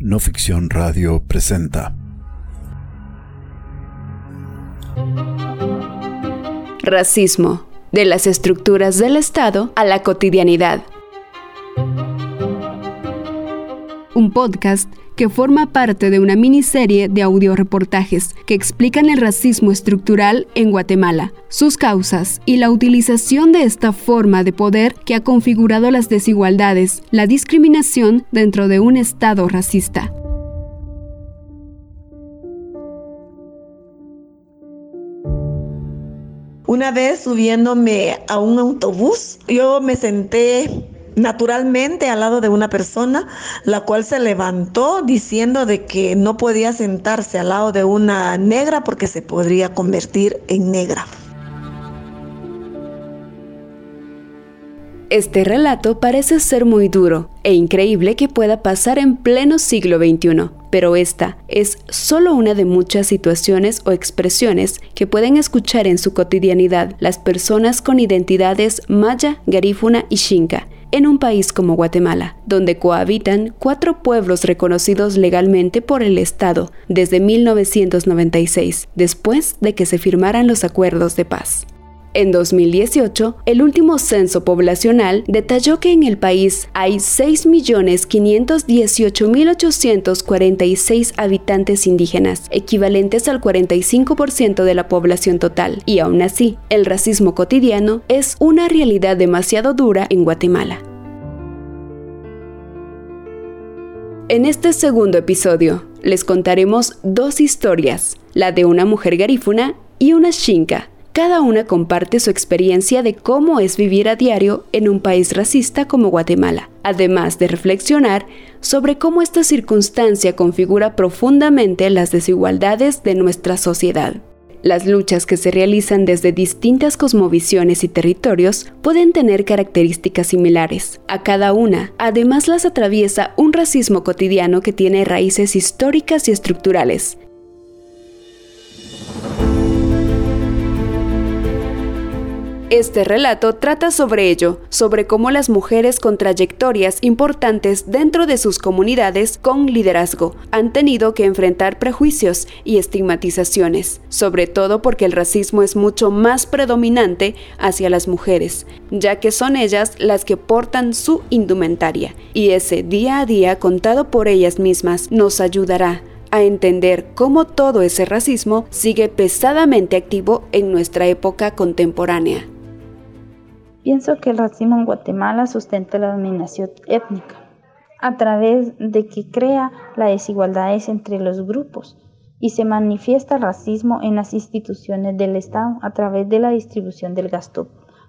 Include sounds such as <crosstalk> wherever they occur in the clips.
No Ficción Radio presenta. Racismo, de las estructuras del Estado a la cotidianidad. Un podcast que forma parte de una miniserie de audioreportajes que explican el racismo estructural en Guatemala, sus causas y la utilización de esta forma de poder que ha configurado las desigualdades, la discriminación dentro de un Estado racista. Una vez subiéndome a un autobús, yo me senté naturalmente al lado de una persona, la cual se levantó diciendo de que no podía sentarse al lado de una negra porque se podría convertir en negra. Este relato parece ser muy duro e increíble que pueda pasar en pleno siglo XXI, pero esta es solo una de muchas situaciones o expresiones que pueden escuchar en su cotidianidad las personas con identidades maya, garífuna y xinca en un país como Guatemala, donde cohabitan cuatro pueblos reconocidos legalmente por el Estado desde 1996, después de que se firmaran los acuerdos de paz. En 2018, el último censo poblacional detalló que en el país hay 6.518.846 habitantes indígenas, equivalentes al 45% de la población total, y aún así, el racismo cotidiano es una realidad demasiado dura en Guatemala. En este segundo episodio, les contaremos dos historias, la de una mujer garífuna y una xinca, cada una comparte su experiencia de cómo es vivir a diario en un país racista como Guatemala, además de reflexionar sobre cómo esta circunstancia configura profundamente las desigualdades de nuestra sociedad. Las luchas que se realizan desde distintas cosmovisiones y territorios pueden tener características similares. A cada una, además las atraviesa un racismo cotidiano que tiene raíces históricas y estructurales, Este relato trata sobre ello, sobre cómo las mujeres con trayectorias importantes dentro de sus comunidades con liderazgo han tenido que enfrentar prejuicios y estigmatizaciones, sobre todo porque el racismo es mucho más predominante hacia las mujeres, ya que son ellas las que portan su indumentaria, y ese día a día contado por ellas mismas nos ayudará a entender cómo todo ese racismo sigue pesadamente activo en nuestra época contemporánea. Pienso que el racismo en Guatemala sustenta la dominación étnica a través de que crea las desigualdades entre los grupos y se manifiesta el racismo en las instituciones del Estado a través de la distribución del gasto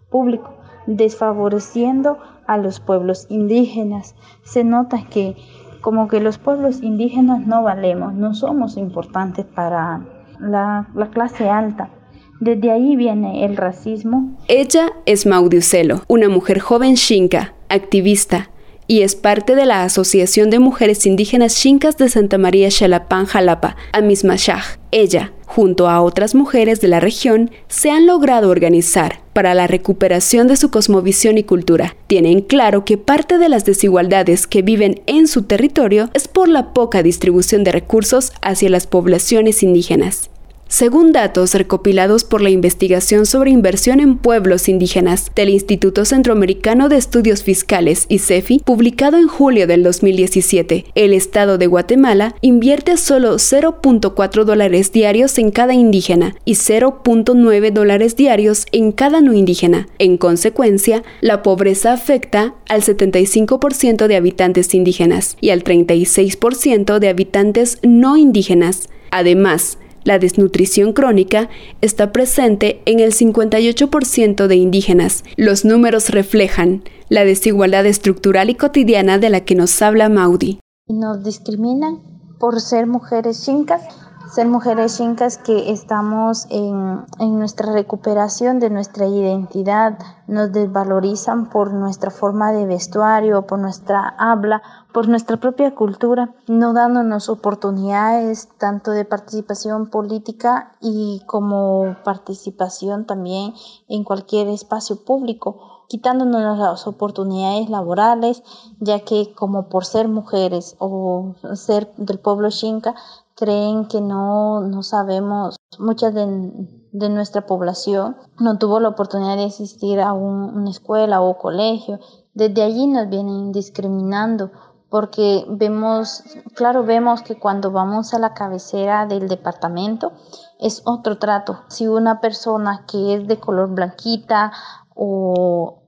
público, desfavoreciendo a los pueblos indígenas. Se nota que como que los pueblos indígenas no valemos, no somos importantes para la, la clase alta desde ahí viene el racismo. Ella es Maudiucelo, una mujer joven xinca, activista, y es parte de la Asociación de Mujeres Indígenas Xincas de Santa María Xalapán, Jalapa, Amismashaj. Ella, junto a otras mujeres de la región, se han logrado organizar para la recuperación de su cosmovisión y cultura. Tienen claro que parte de las desigualdades que viven en su territorio es por la poca distribución de recursos hacia las poblaciones indígenas. Según datos recopilados por la Investigación sobre Inversión en Pueblos Indígenas del Instituto Centroamericano de Estudios Fiscales y CEFI, publicado en julio del 2017, el Estado de Guatemala invierte solo 0.4 dólares diarios en cada indígena y 0.9 dólares diarios en cada no indígena. En consecuencia, la pobreza afecta al 75% de habitantes indígenas y al 36% de habitantes no indígenas. Además, la desnutrición crónica está presente en el 58% de indígenas. Los números reflejan la desigualdad estructural y cotidiana de la que nos habla Maudi. Nos discriminan por ser mujeres chincas ser mujeres chincas que estamos en, en, nuestra recuperación de nuestra identidad, nos desvalorizan por nuestra forma de vestuario, por nuestra habla, por nuestra propia cultura, no dándonos oportunidades tanto de participación política y como participación también en cualquier espacio público quitándonos las oportunidades laborales, ya que como por ser mujeres o ser del pueblo xinca, creen que no, no sabemos, muchas de, de, nuestra población no tuvo la oportunidad de asistir a una escuela o colegio. Desde allí nos vienen discriminando porque vemos, claro, vemos que cuando vamos a la cabecera del departamento es otro trato. Si una persona que es de color blanquita o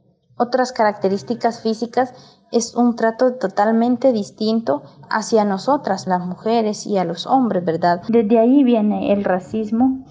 otras características físicas es un trato totalmente distinto hacia nosotras, las mujeres, y a los hombres, ¿verdad? Desde ahí viene el racismo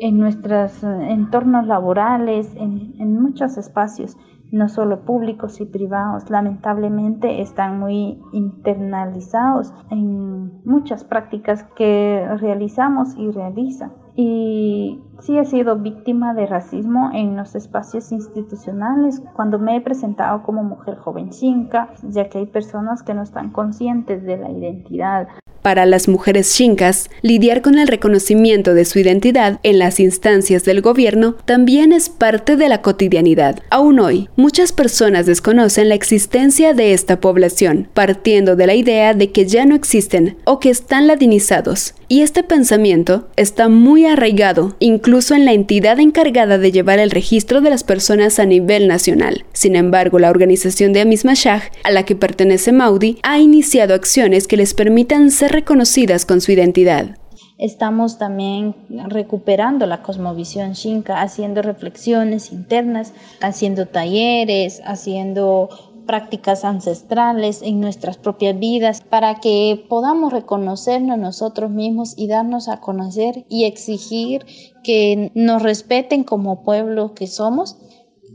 en nuestros entornos laborales, en, en muchos espacios no solo públicos y privados, lamentablemente están muy internalizados en muchas prácticas que realizamos y realizan. Y sí he sido víctima de racismo en los espacios institucionales cuando me he presentado como mujer joven cinca, ya que hay personas que no están conscientes de la identidad para las mujeres chincas, lidiar con el reconocimiento de su identidad en las instancias del gobierno también es parte de la cotidianidad. Aún hoy, muchas personas desconocen la existencia de esta población, partiendo de la idea de que ya no existen o que están ladinizados. Y este pensamiento está muy arraigado, incluso en la entidad encargada de llevar el registro de las personas a nivel nacional. Sin embargo, la organización de Amismashah, a la que pertenece Maudi, ha iniciado acciones que les permitan ser reconocidas con su identidad. Estamos también recuperando la cosmovisión shinka, haciendo reflexiones internas, haciendo talleres, haciendo prácticas ancestrales en nuestras propias vidas para que podamos reconocernos nosotros mismos y darnos a conocer y exigir que nos respeten como pueblo que somos.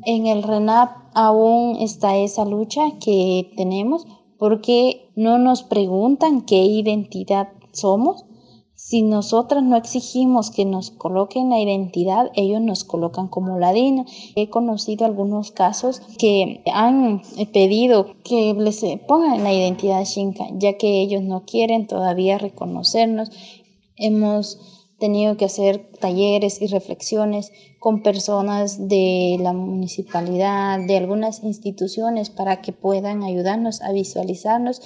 En el RENAP aún está esa lucha que tenemos porque no nos preguntan qué identidad somos. Si nosotras no exigimos que nos coloquen la identidad, ellos nos colocan como ladino. He conocido algunos casos que han pedido que les pongan la identidad Shinka, ya que ellos no quieren todavía reconocernos. Hemos tenido que hacer talleres y reflexiones con personas de la municipalidad, de algunas instituciones para que puedan ayudarnos a visualizarnos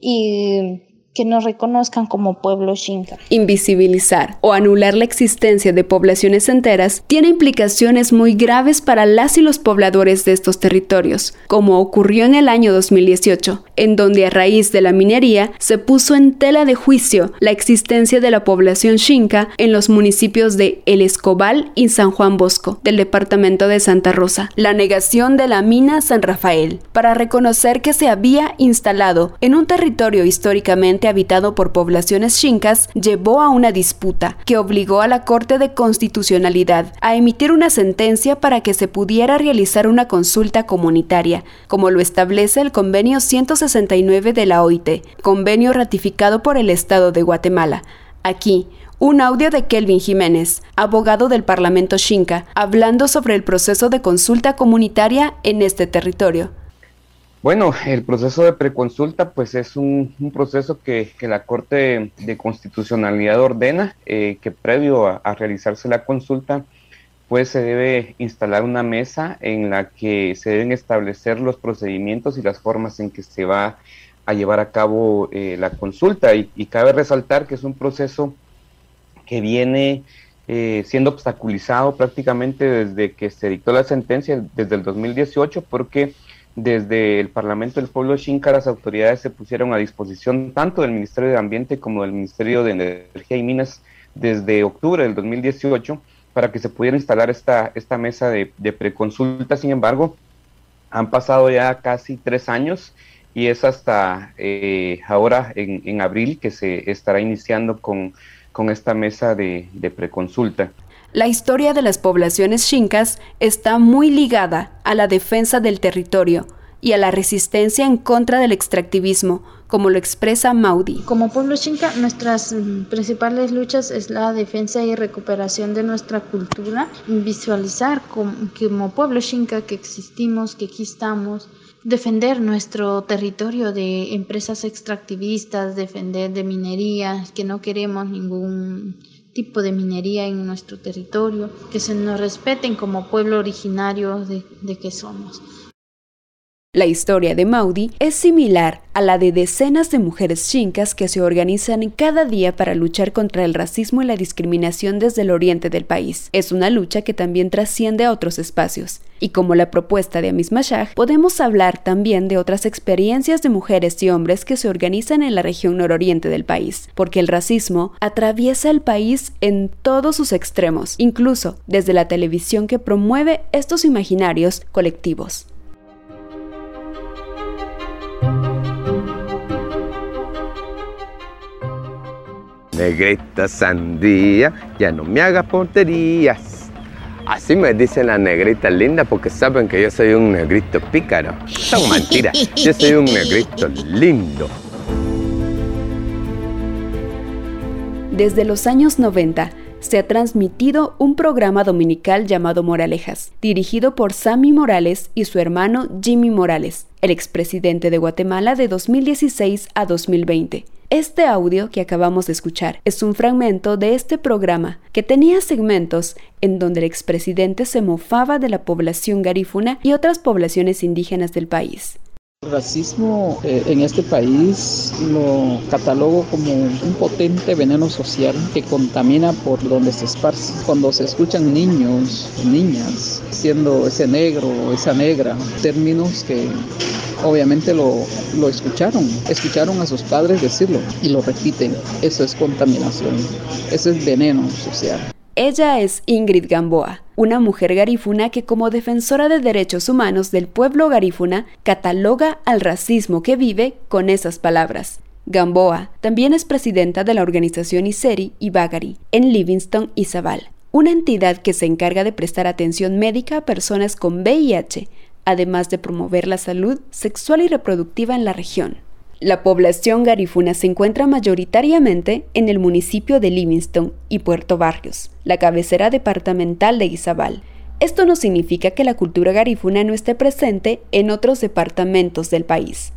y que nos reconozcan como pueblo Xinca. Invisibilizar o anular la existencia de poblaciones enteras tiene implicaciones muy graves para las y los pobladores de estos territorios, como ocurrió en el año 2018, en donde a raíz de la minería se puso en tela de juicio la existencia de la población Xinca en los municipios de El Escobal y San Juan Bosco, del departamento de Santa Rosa. La negación de la mina San Rafael, para reconocer que se había instalado en un territorio históricamente habitado por poblaciones chincas, llevó a una disputa que obligó a la Corte de Constitucionalidad a emitir una sentencia para que se pudiera realizar una consulta comunitaria, como lo establece el convenio 169 de la OIT, convenio ratificado por el Estado de Guatemala. Aquí, un audio de Kelvin Jiménez, abogado del Parlamento Xinca, hablando sobre el proceso de consulta comunitaria en este territorio. Bueno, el proceso de preconsulta pues es un, proceso que, la Corte de Constitucionalidad ordena eh, que previo a, realizarse la consulta pues se debe instalar una mesa en la que se deben establecer los procedimientos y las formas en que se va a llevar a cabo eh, la consulta. Y, cabe resaltar que es un proceso que viene eh, siendo obstaculizado prácticamente desde que se dictó la sentencia desde el 2018 porque desde el Parlamento del Pueblo Xinca, las autoridades se pusieron a disposición tanto del Ministerio de Ambiente como del Ministerio de Energía y Minas desde octubre del 2018 para que se pudiera instalar esta, esta mesa de, preconsulta. Sin embargo, han pasado ya casi tres años y es hasta eh, ahora, en, abril, que se estará iniciando con, con esta mesa de, de preconsulta. La historia de las poblaciones chincas está muy ligada a la defensa del territorio y a la resistencia en contra del extractivismo, como lo expresa Maudi. Como pueblo chinca, nuestras mm, principales luchas es la defensa y recuperación de nuestra cultura, visualizar como, como pueblo chinca que existimos, que aquí estamos, defender nuestro territorio de empresas extractivistas, defender de minería, que no queremos ningún tipo de minería en nuestro territorio, que se nos respeten como pueblo originario de, de que somos. La historia de Maudi es similar a la de decenas de mujeres chincas que se organizan cada día para luchar contra el racismo y la discriminación desde el oriente del país. Es una lucha que también trasciende a otros espacios. Y como la propuesta de Amis Mashag, podemos hablar también de otras experiencias de mujeres y hombres que se organizan en la región nororiente del país, porque el racismo atraviesa el país en todos sus extremos, incluso desde la televisión que promueve estos imaginarios colectivos. Negrita sandía, ya no me hagas porterías. Así me dicen las negritas lindas porque saben que yo soy un negrito pícaro. Son <laughs> mentiras, yo soy un negrito lindo. Desde los años 90 se ha transmitido un programa dominical llamado Moralejas, dirigido por Sammy Morales y su hermano Jimmy Morales, el expresidente de Guatemala de 2016 a 2020. Este audio que acabamos de escuchar es un fragmento de este programa que tenía segmentos en donde el expresidente se mofaba de la población garífuna y otras poblaciones indígenas del país. El racismo eh, en este país lo catalogo como un potente veneno social que contamina por donde se esparce. Cuando se escuchan niños, niñas, siendo ese negro esa negra, términos que obviamente lo, lo escucharon, escucharon a sus padres decirlo y lo repiten. Eso es contaminación, eso es veneno social. Ella es Ingrid Gamboa, una mujer garífuna que como defensora de derechos humanos del pueblo garífuna cataloga al racismo que vive con esas palabras. Gamboa también es presidenta de la organización ISERI y Bagari en Livingston y Zabal, una entidad que se encarga de prestar atención médica a personas con VIH, además de promover la salud sexual y reproductiva en la región. La población garífuna se encuentra mayoritariamente en el municipio de Livingston y Puerto Barrios, la cabecera departamental de Izabal. Esto no significa que la cultura garífuna no esté presente en otros departamentos del país,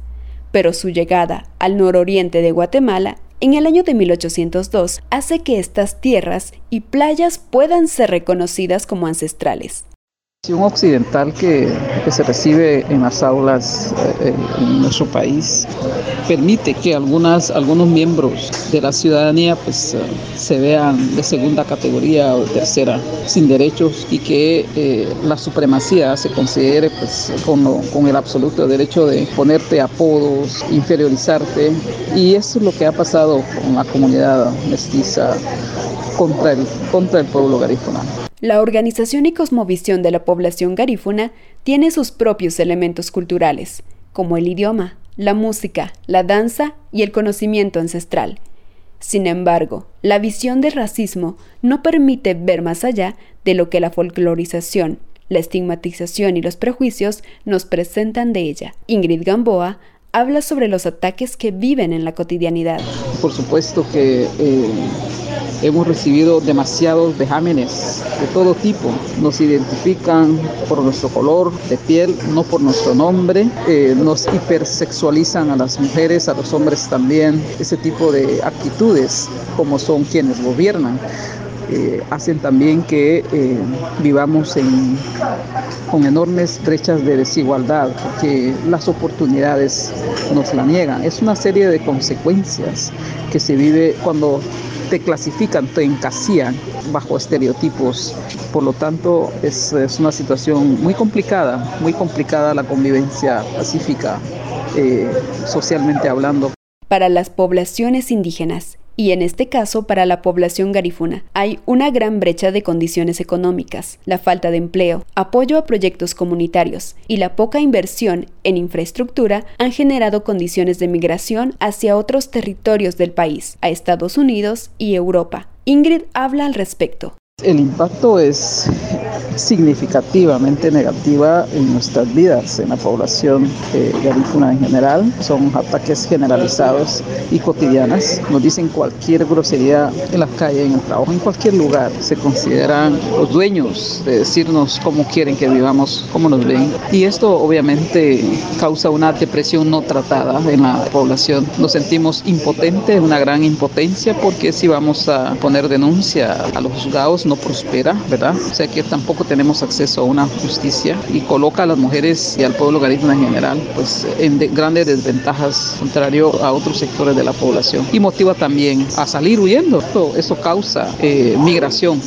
pero su llegada al nororiente de Guatemala en el año de 1802 hace que estas tierras y playas puedan ser reconocidas como ancestrales. Un occidental que, se recibe en las aulas eh, en nuestro país permite que algunas, algunos miembros de la ciudadanía pues, eh, se vean de segunda categoría o de tercera, sin derechos y que eh, la supremacía se considere pues, con, el absoluto derecho de ponerte apodos, inferiorizarte y eso es lo que ha pasado con la comunidad mestiza contra el, contra el pueblo garífuna. La organización y cosmovisión de la población garífuna tiene sus propios elementos culturales, como el idioma, la música, la danza y el conocimiento ancestral. Sin embargo, la visión del racismo no permite ver más allá de lo que la folclorización, la estigmatización y los prejuicios nos presentan de ella. Ingrid Gamboa habla sobre los ataques que viven en la cotidianidad. Por supuesto que eh, Hemos recibido demasiados vejámenes de todo tipo. Nos identifican por nuestro color de piel, no por nuestro nombre. Eh, nos hipersexualizan a las mujeres, a los hombres también. Ese tipo de actitudes, como son quienes gobiernan. Eh, hacen también que eh, vivamos con enormes brechas de desigualdad, porque las oportunidades nos la niegan. Es una serie de consecuencias que se vive cuando te clasifican, te encasillan bajo estereotipos. Por lo tanto, es, una situación muy complicada, muy complicada la convivencia pacífica, eh, socialmente hablando. Para las poblaciones indígenas, y en este caso para la población garífuna. Hay una gran brecha de condiciones económicas, la falta de empleo, apoyo a proyectos comunitarios y la poca inversión en infraestructura han generado condiciones de migración hacia otros territorios del país, a Estados Unidos y Europa. Ingrid habla al respecto. El impacto es significativamente negativa en nuestras vidas, en la población eh, garífuna en general. Son ataques generalizados y cotidianas. Nos dicen cualquier grosería en la calle, en el trabajo, en cualquier lugar. Se consideran los dueños de decirnos cómo quieren que vivamos, cómo nos ven. Y esto obviamente causa una depresión no tratada en la población. Nos sentimos impotentes, una gran impotencia, porque si vamos a poner denuncia a los juzgados no prospera, ¿verdad? O sea que tampoco tenemos acceso a una justicia y coloca a las mujeres y al pueblo garífuna en general pues en grandes desventajas contrario a otros sectores de la población y motiva también a salir huyendo. Eso, eso causa eh, migración,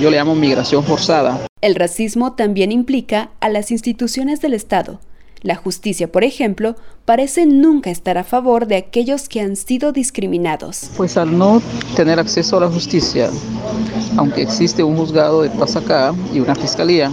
yo le llamo migración forzada. El racismo también implica a las instituciones del Estado. La justicia, por ejemplo, parece nunca estar a favor de aquellos que han sido discriminados. Pues al no tener acceso a la justicia, aunque existe un juzgado de paz acá y una fiscalía,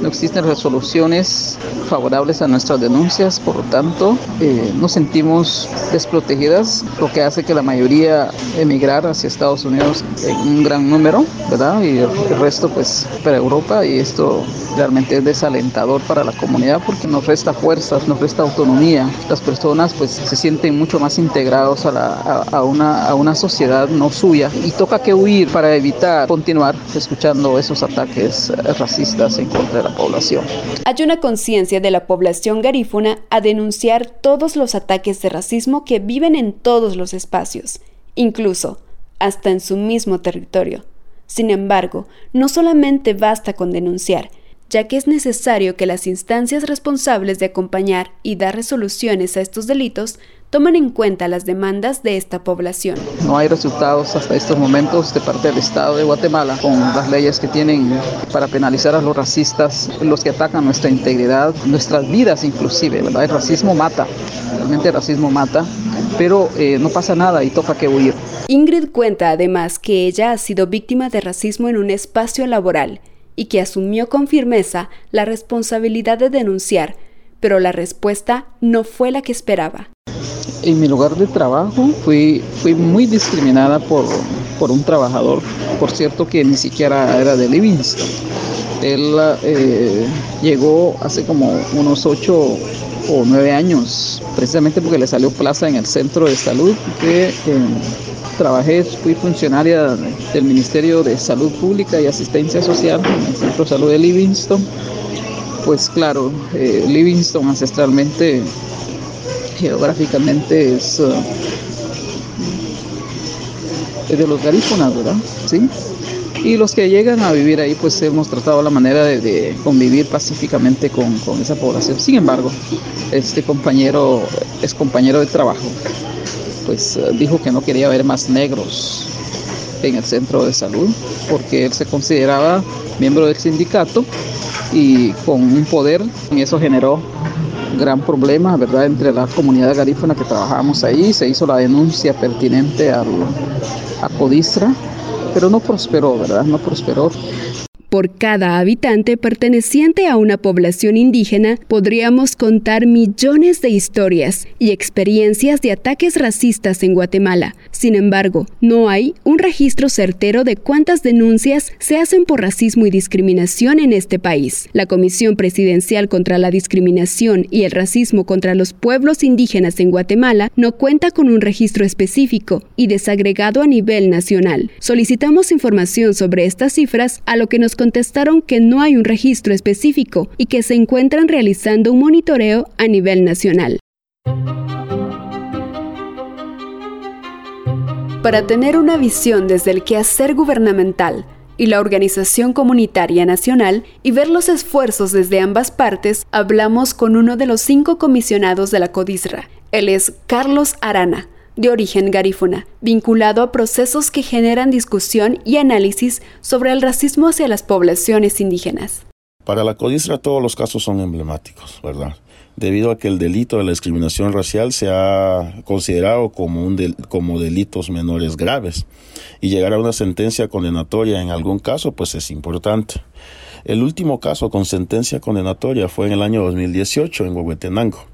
no existen resoluciones favorables a nuestras denuncias, por lo tanto, eh, nos sentimos desprotegidas, lo que hace que la mayoría emigrar hacia Estados Unidos en un gran número, ¿verdad? Y el, resto pues para Europa y esto realmente es desalentador para la comunidad porque nos resta fuerzas, nos resta autonomía. Las personas pues se sienten mucho más integrados a, una, a una sociedad no suya y toca que huir para evitar continuar escuchando esos ataques racistas en contra de la población. Hay una conciencia de la población garífuna a denunciar todos los ataques de racismo que viven en todos los espacios, incluso hasta en su mismo territorio. Sin embargo, no solamente basta con denunciar, ya que es necesario que las instancias responsables de acompañar y dar resoluciones a estos delitos tomen en cuenta las demandas de esta población. No hay resultados hasta estos momentos de parte del Estado de Guatemala con las leyes que tienen para penalizar a los racistas, los que atacan nuestra integridad, nuestras vidas inclusive, ¿verdad? El racismo mata, realmente el racismo mata, pero eh, no pasa nada y toca que huir. Ingrid cuenta además que ella ha sido víctima de racismo en un espacio laboral y que asumió con firmeza la responsabilidad de denunciar, pero la respuesta no fue la que esperaba. En mi lugar de trabajo fui, fui muy discriminada por, por un trabajador, por cierto que ni siquiera era de Livingston. Él eh, llegó hace como unos ocho o nueve años, precisamente porque le salió plaza en el centro de salud, que eh, trabajé, fui funcionaria del Ministerio de Salud Pública y Asistencia Social en el Centro de Salud de Livingston. Pues claro, eh, Livingston ancestralmente, geográficamente es, uh, de los garífonas, ¿verdad? Sí. Y los que llegan a vivir ahí, pues hemos tratado la manera de, convivir pacíficamente con esa población. Sin embargo, este compañero es compañero de trabajo pues eh, dijo que no quería ver más negros en el centro de salud porque él se consideraba miembro del sindicato y con un poder y eso generó gran problema, ¿verdad?, entre la comunidad garífuna que trabajábamos ahí, se hizo la denuncia pertinente al, a Codistra, pero no prosperó, ¿verdad?, no prosperó. Por cada habitante perteneciente a una población indígena podríamos contar millones de historias y experiencias de ataques racistas en Guatemala. Sin embargo, no hay un registro certero de cuántas denuncias se hacen por racismo y discriminación en este país. La Comisión Presidencial contra la Discriminación y el Racismo contra los Pueblos Indígenas en Guatemala no cuenta con un registro específico y desagregado a nivel nacional. Solicitamos información sobre estas cifras a lo que nos contestaron que no hay un registro específico y que se encuentran realizando un monitoreo a nivel nacional. Para tener una visión desde el quehacer gubernamental y la organización comunitaria nacional y ver los esfuerzos desde ambas partes, hablamos con uno de los cinco comisionados de la CODISRA. Él es Carlos Arana, de origen garífuna, vinculado a procesos que generan discusión y análisis sobre el racismo hacia las poblaciones indígenas. Para la CODISRA todos los casos son emblemáticos, ¿verdad? Debido a que el delito de la discriminación racial se ha considerado como, un como delitos menores graves y llegar a una sentencia condenatoria en algún caso pues es importante. El último caso con sentencia condenatoria fue en el año 2018 en Huehuetenango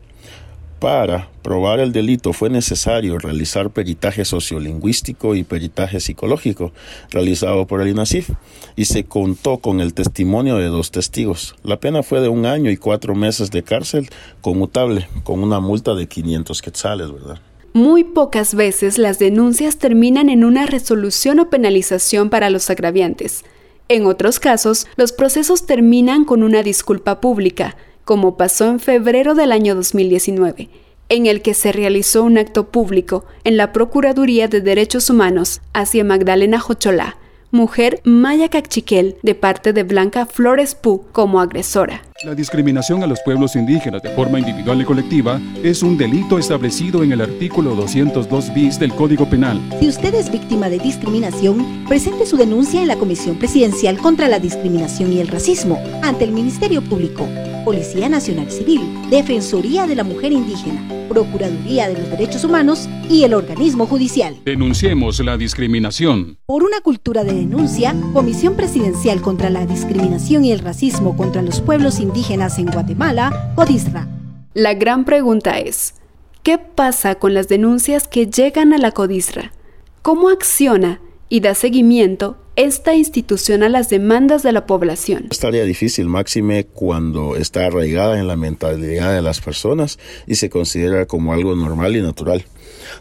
Para probar el delito fue necesario realizar peritaje sociolingüístico y peritaje psicológico realizado por el INASIF y se contó con el testimonio de dos testigos. La pena fue de un año y cuatro meses de cárcel conmutable con una multa de 500 quetzales, ¿verdad? Muy pocas veces las denuncias terminan en una resolución o penalización para los agraviantes. En otros casos, los procesos terminan con una disculpa pública, como pasó en febrero del año 2019, en el que se realizó un acto público en la Procuraduría de Derechos Humanos hacia Magdalena Jocholá, mujer maya cachiquel de parte de Blanca Flores Pu como agresora. La discriminación a los pueblos indígenas de forma individual y colectiva es un delito establecido en el artículo 202 bis del Código Penal. Si usted es víctima de discriminación, presente su denuncia en la Comisión Presidencial contra la Discriminación y el Racismo ante el Ministerio Público, Policía Nacional Civil, Defensoría de la Mujer Indígena, Procuraduría de los Derechos Humanos y el organismo judicial. Denunciemos la discriminación. Por una cultura de denuncia, Comisión Presidencial contra la Discriminación y el Racismo contra los Pueblos Indígenas en Guatemala, CODISRA. La gran pregunta es, ¿qué pasa con las denuncias que llegan a la CODISRA? ¿Cómo acciona y da seguimiento esta institución a las demandas de la población. Es tarea difícil, máxime cuando está arraigada en la mentalidad de las personas y se considera como algo normal y natural.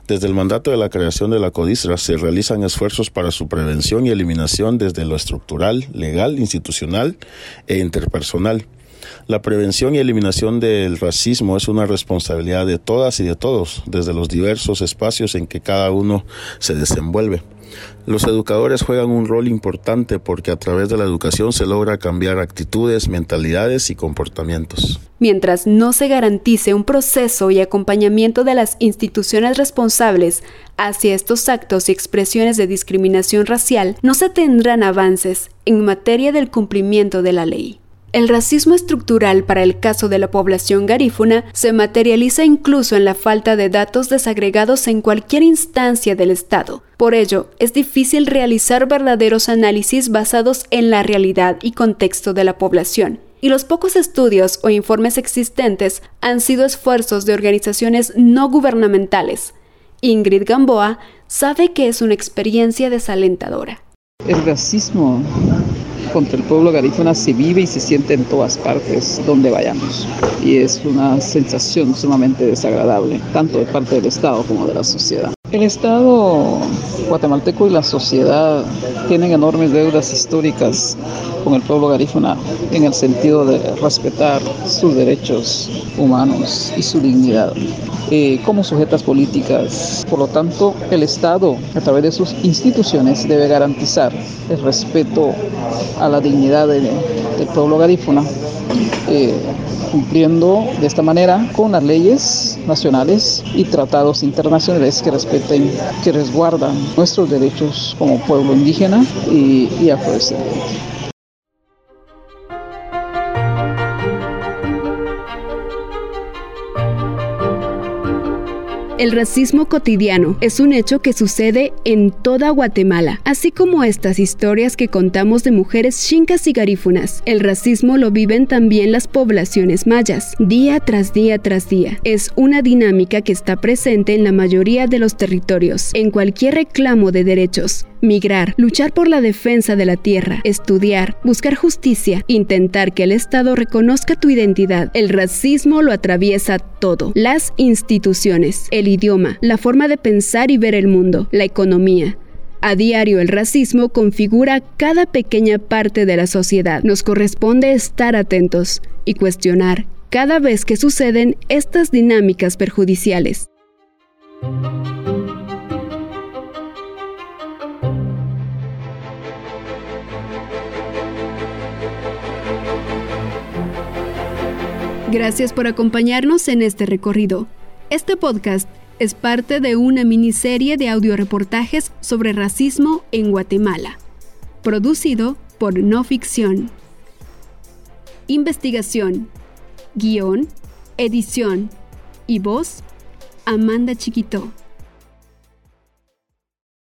Desde el mandato de la creación de la CODISRA se realizan esfuerzos para su prevención y eliminación desde lo estructural, legal, institucional e interpersonal. La prevención y eliminación del racismo es una responsabilidad de todas y de todos, desde los diversos espacios en que cada uno se desenvuelve. Los educadores juegan un rol importante porque a través de la educación se logra cambiar actitudes, mentalidades y comportamientos. Mientras no se garantice un proceso y acompañamiento de las instituciones responsables hacia estos actos y expresiones de discriminación racial, no se tendrán avances en materia del cumplimiento de la ley. El racismo estructural para el caso de la población garífuna se materializa incluso en la falta de datos desagregados en cualquier instancia del Estado. Por ello, es difícil realizar verdaderos análisis basados en la realidad y contexto de la población. Y los pocos estudios o informes existentes han sido esfuerzos de organizaciones no gubernamentales. Ingrid Gamboa sabe que es una experiencia desalentadora. El racismo contra el pueblo garífuna se vive y se siente en todas partes donde vayamos. Y es una sensación sumamente desagradable, tanto de parte del Estado como de la sociedad. El Estado guatemalteco y la sociedad tienen enormes deudas históricas con el pueblo garífuna en el sentido de respetar sus derechos humanos y su dignidad. Eh, como sujetas políticas. Por lo tanto, el Estado, a través de sus instituciones, debe garantizar el respeto a la dignidad del pueblo garífuna, eh, cumpliendo de esta manera con las leyes nacionales y tratados internacionales que respeten, que resguardan nuestros derechos como pueblo indígena y, y afrodescendiente. El racismo cotidiano es un hecho que sucede en toda Guatemala, así como estas historias que contamos de mujeres chincas y garífunas. El racismo lo viven también las poblaciones mayas, día tras día tras día. Es una dinámica que está presente en la mayoría de los territorios, en cualquier reclamo de derechos migrar, luchar por la defensa de la tierra, estudiar, buscar justicia, intentar que el Estado reconozca tu identidad. El racismo lo atraviesa todo. Las instituciones, el idioma, la forma de pensar y ver el mundo, la economía. A diario el racismo configura cada pequeña parte de la sociedad. Nos corresponde estar atentos y cuestionar cada vez que suceden estas dinámicas perjudiciales. Gracias por acompañarnos en este recorrido. Este podcast es parte de una miniserie de audioreportajes sobre racismo en Guatemala, producido por No Ficción. Investigación, guion, edición y voz, Amanda Chiquito.